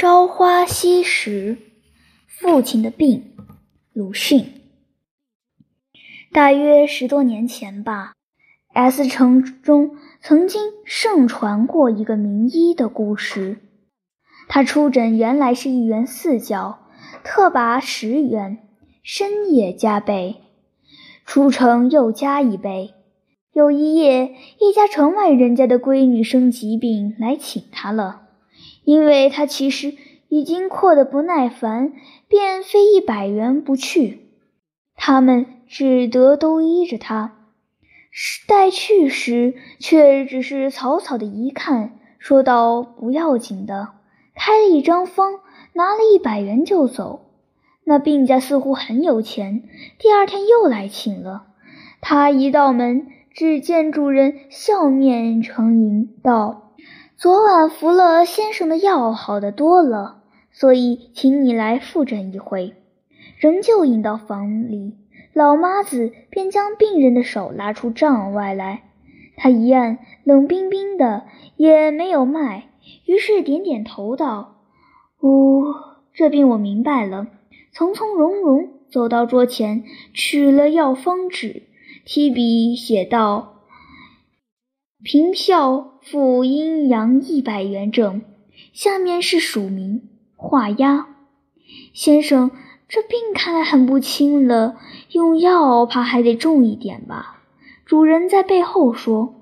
朝花夕拾，父亲的病。鲁迅。大约十多年前吧，S 城中曾经盛传过一个名医的故事。他出诊原来是一元四角，特拔十元，深夜加倍，出城又加一倍。有一夜，一家城外人家的闺女生疾病来请他了，因为他其实已经阔得不耐烦，便非一百元不去。他们只得都依着他。待去时，却只是草草的一看，说道：“不要紧的，开了一张方，拿了一百元就走。”那病家似乎很有钱，第二天又来请了。他一到门。只见主人笑面承迎道：“昨晚服了先生的药，好得多了，所以请你来复诊一回。”仍旧引到房里，老妈子便将病人的手拉出帐外来。他一按，冷冰冰的，也没有脉，于是点点头道：“呜，这病我明白了。”从从容容走到桌前，取了药方纸。提笔写道：“凭票付阴阳一百元整。”下面是署名，画押。先生，这病看来很不轻了，用药怕还得重一点吧？主人在背后说：“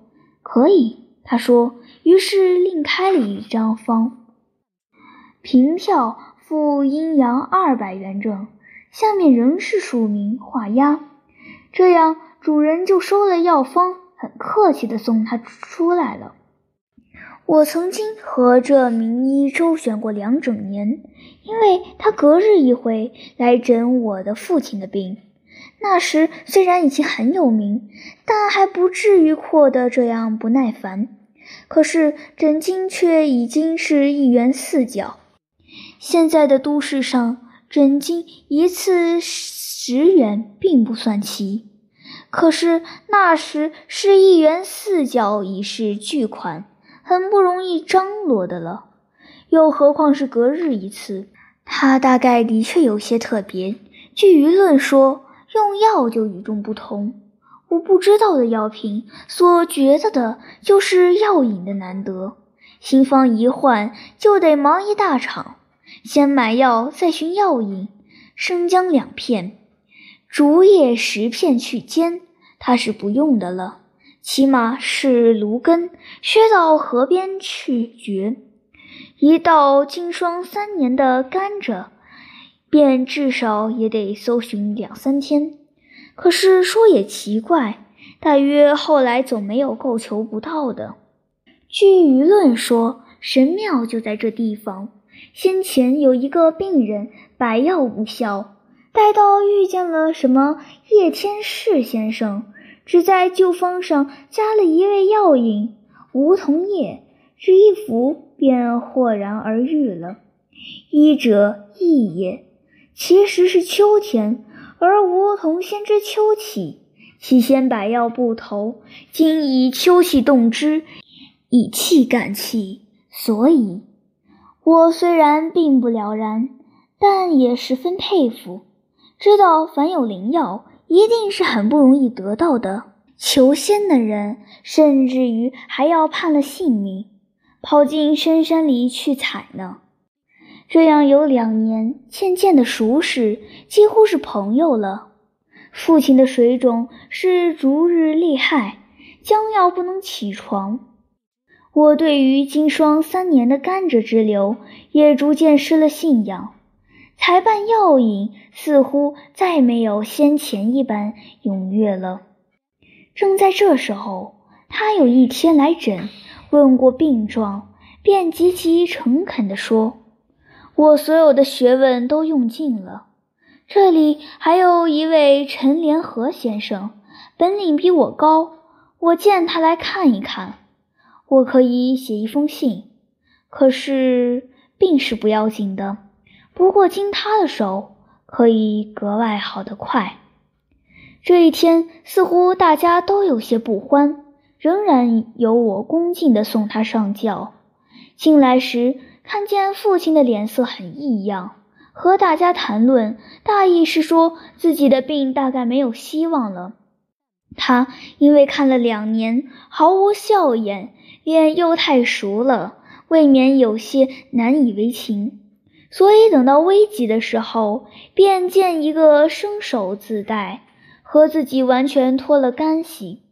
可以。”他说，于是另开了一张方，凭票付阴阳二百元整。下面仍是署名画押，这样。主人就收了药方，很客气地送他出来了。我曾经和这名医周旋过两整年，因为他隔日一回来诊我的父亲的病。那时虽然已经很有名，但还不至于阔得这样不耐烦。可是诊金却已经是一元四角。现在的都市上，诊金一次十元并不算奇。可是那时是一元四角已是巨款，很不容易张罗的了。又何况是隔日一次，他大概的确有些特别。据舆论说，用药就与众不同。我不知道的药品，所觉得的就是药引的难得。新方一换，就得忙一大场，先买药，再寻药引。生姜两片，竹叶十片去煎。他是不用的了，起码是芦根，削到河边去绝。一到经霜三年的甘蔗，便至少也得搜寻两三天。可是说也奇怪，大约后来总没有够求不到的。据舆论说，神庙就在这地方。先前有一个病人百药无效。待到遇见了什么叶天士先生，只在旧方上加了一味药引梧桐叶，只一服便豁然而愈了。医者异也，其实是秋天，而梧桐先知秋起，其先百药不投，今以秋气动之，以气感气，所以我虽然并不了然，但也十分佩服。知道凡有灵药，一定是很不容易得到的。求仙的人，甚至于还要判了性命，跑进深山里去采呢。这样有两年，渐渐的熟识，几乎是朋友了。父亲的水肿是逐日厉害，将要不能起床。我对于经霜三年的甘蔗之流，也逐渐失了信仰。才办药引似乎再没有先前一般踊跃了。正在这时候，他有一天来诊，问过病状，便极其诚恳地说：“我所有的学问都用尽了。这里还有一位陈连和先生，本领比我高，我见他来看一看，我可以写一封信。可是病是不要紧的。”不过经他的手，可以格外好得快。这一天似乎大家都有些不欢，仍然由我恭敬地送他上轿。进来时，看见父亲的脸色很异样，和大家谈论，大意是说自己的病大概没有希望了。他因为看了两年毫无笑颜，脸又太熟了，未免有些难以为情，所以等到危急的时候，便见一个生手自带，和自己完全脱了干系。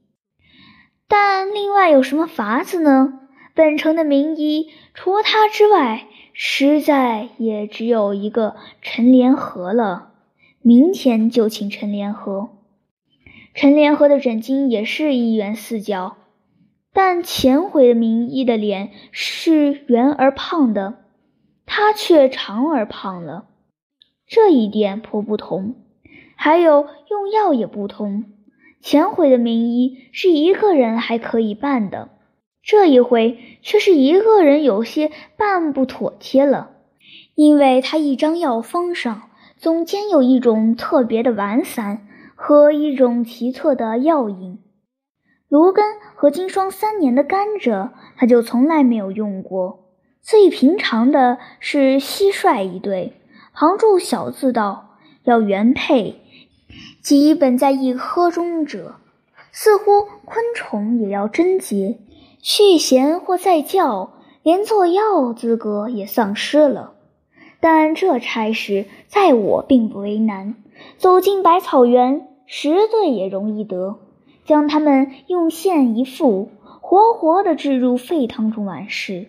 但另外有什么法子呢？本城的名医除他之外，实在也只有一个陈连河了。明天就请陈连河。陈连河的诊金也是一元四角，但前回的名医的脸是圆而胖的，他却长而胖了，这一点颇不同。还有用药也不同。前回的名医是一个人还可以办的，这一回却是一个人有些办不妥帖了，因为他一张药方上总兼有一种特别的丸散和一种奇特的药引。芦根和金霜三年的甘蔗，他就从来没有用过。最平常的是蟋蟀一对，旁注小字道：“要原配。”即本在一颗中者，似乎昆虫也要贞洁，续弦或再教，连做药资格也丧失了。但这差事在我并不为难，走进百草园，十对也容易得，将它们用线一缚，活活的置入沸汤中完事。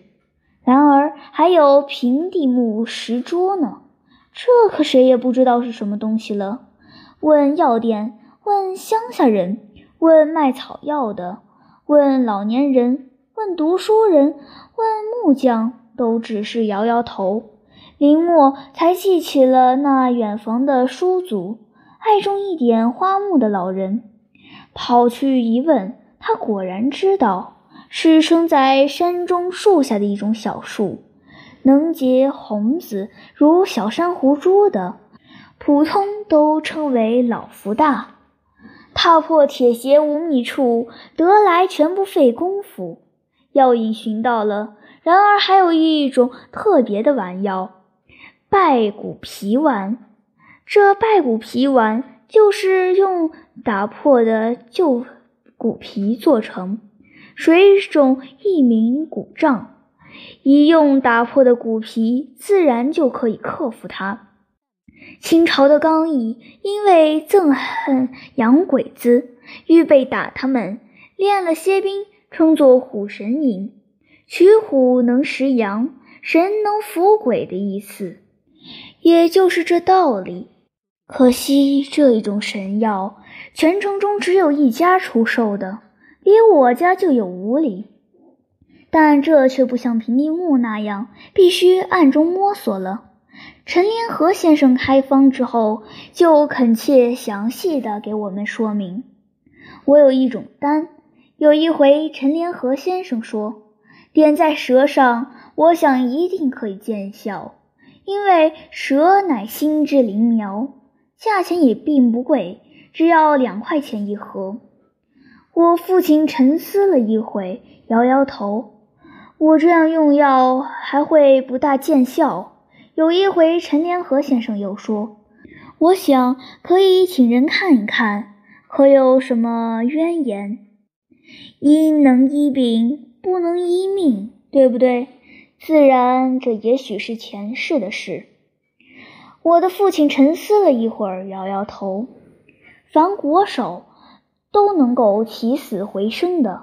然而还有平地木石桌呢，这可谁也不知道是什么东西了。问药店，问乡下人，问卖草药的，问老年人，问读书人，问木匠，都只是摇摇头。林默才记起了那远房的叔祖，爱种一点花木的老人，跑去一问，他果然知道，是生在山中树下的一种小树，能结红子，如小珊瑚珠的。普通都称为老福大，踏破铁鞋无觅处，得来全不费功夫。药引寻到了，然而还有一种特别的丸药——败骨皮丸。这败骨皮丸就是用打破的旧骨皮做成，水肿易名骨胀，一用打破的骨皮，自然就可以克服它。清朝的刚毅因为憎恨洋鬼子，预备打他们，练了些兵，称作虎神饮，取虎能食羊，神能伏鬼的意思，也就是这道理。可惜这一种神药，全城中只有一家出售的，离我家就有五里，但这却不像平地木那样，必须暗中摸索了。陈连河先生开方之后，就恳切详细的给我们说明。我有一种丹，有一回陈连河先生说，点在舌上，我想一定可以见效，因为舌乃心之灵苗，价钱也并不贵，只要两块钱一盒。我父亲沉思了一会，摇摇头，我这样用药还会不大见效。有一回，陈连河先生又说：“我想可以请人看一看，可有什么冤言？医能医病，不能医命，对不对？自然，这也许是前世的事。”我的父亲沉思了一会儿，摇摇头：“凡国手都能够起死回生的。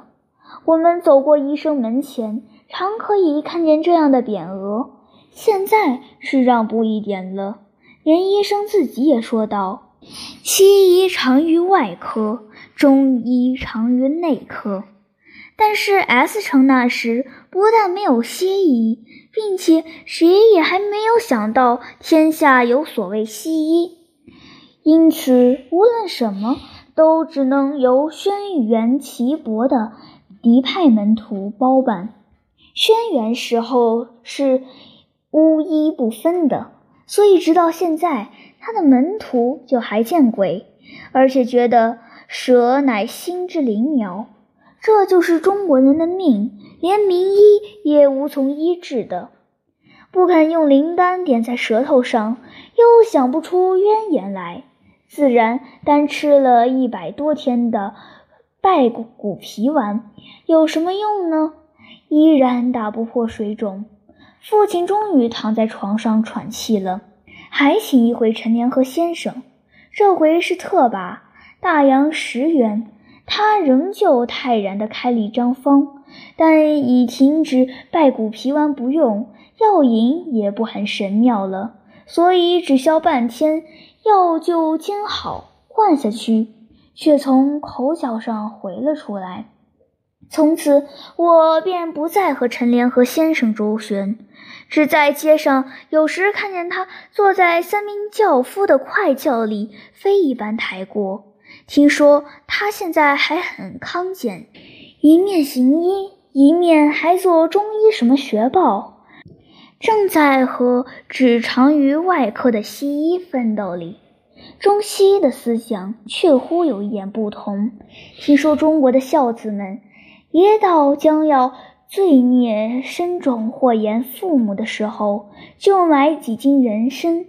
我们走过医生门前，常可以看见这样的匾额。”现在是让步一点了，连医生自己也说道：“西医长于外科，中医长于内科。但是 S 城那时不但没有西医，并且谁也还没有想到天下有所谓西医，因此无论什么都只能由轩辕岐伯的嫡派门徒包办。轩辕时候是。”巫医不分的，所以直到现在，他的门徒就还见鬼，而且觉得蛇乃心之灵苗，这就是中国人的命，连名医也无从医治的。不肯用灵丹点在舌头上，又想不出渊言来，自然单吃了一百多天的败骨皮丸有什么用呢？依然打不破水肿。父亲终于躺在床上喘气了，还请一回陈年和先生。这回是特把大洋十元，他仍旧泰然地开了一张方，但已停止败骨皮丸不用，药引也不很神妙了，所以只消半天，药就煎好灌下去，却从口角上回了出来。从此，我便不再和陈莲和先生周旋，只在街上有时看见他坐在三名轿夫的快轿里飞一般抬过。听说他现在还很康健，一面行医，一面还做中医什么学报，正在和只长于外科的西医奋斗里。中西医的思想确乎有一点不同。听说中国的孝子们。爷到将要罪孽深重或言父母的时候，就买几斤人参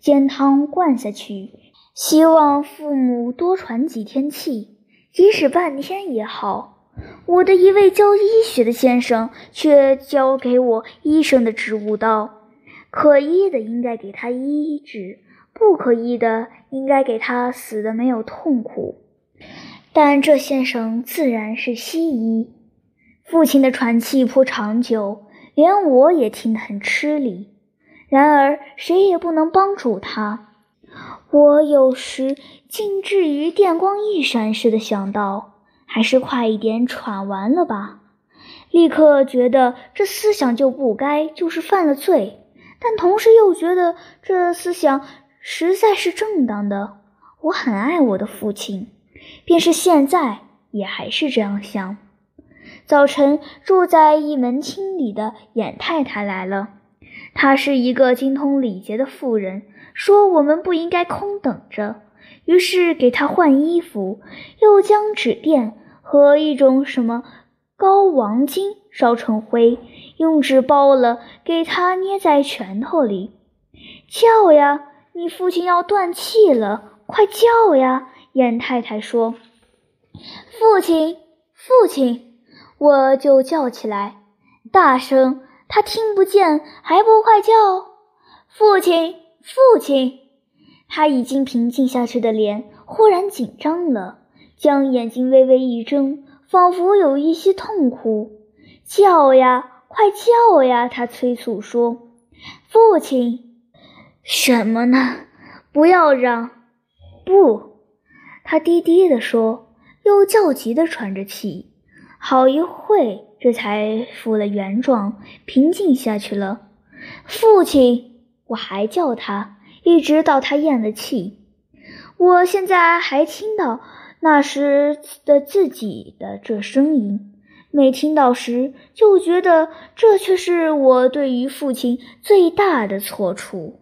煎汤灌下去，希望父母多喘几天气，即使半天也好。我的一位教医学的先生却教给我医生的职务道：可医的应该给他医治，不可医的应该给他死的没有痛苦。但这先生自然是西医。父亲的喘气颇长久，连我也听得很吃力。然而谁也不能帮助他。我有时竟至于电光一闪似的想到，还是快一点喘完了吧。立刻觉得这思想就不该，就是犯了罪。但同时又觉得这思想实在是正当的。我很爱我的父亲。便是现在，也还是这样想。早晨，住在一门厅里的严太太来了。她是一个精通礼节的妇人，说我们不应该空等着，于是给她换衣服，又将纸垫和一种什么膏王巾烧成灰，用纸包了，给他捏在拳头里。叫呀，你父亲要断气了，快叫呀！燕太太说：“父亲，父亲！”我就叫起来，大声，他听不见，还不快叫！父亲，父亲！他已经平静下去的脸忽然紧张了，将眼睛微微一睁，仿佛有一些痛苦。叫呀，快叫呀！他催促说：“父亲，什么呢？不要嚷，不。”他低低地说，又焦急地喘着气，好一会，这才复了原状，平静下去了。父亲，我还叫他，一直到他咽了气。我现在还听到那时的自己的这声音，每听到时，就觉得这却是我对于父亲最大的错处。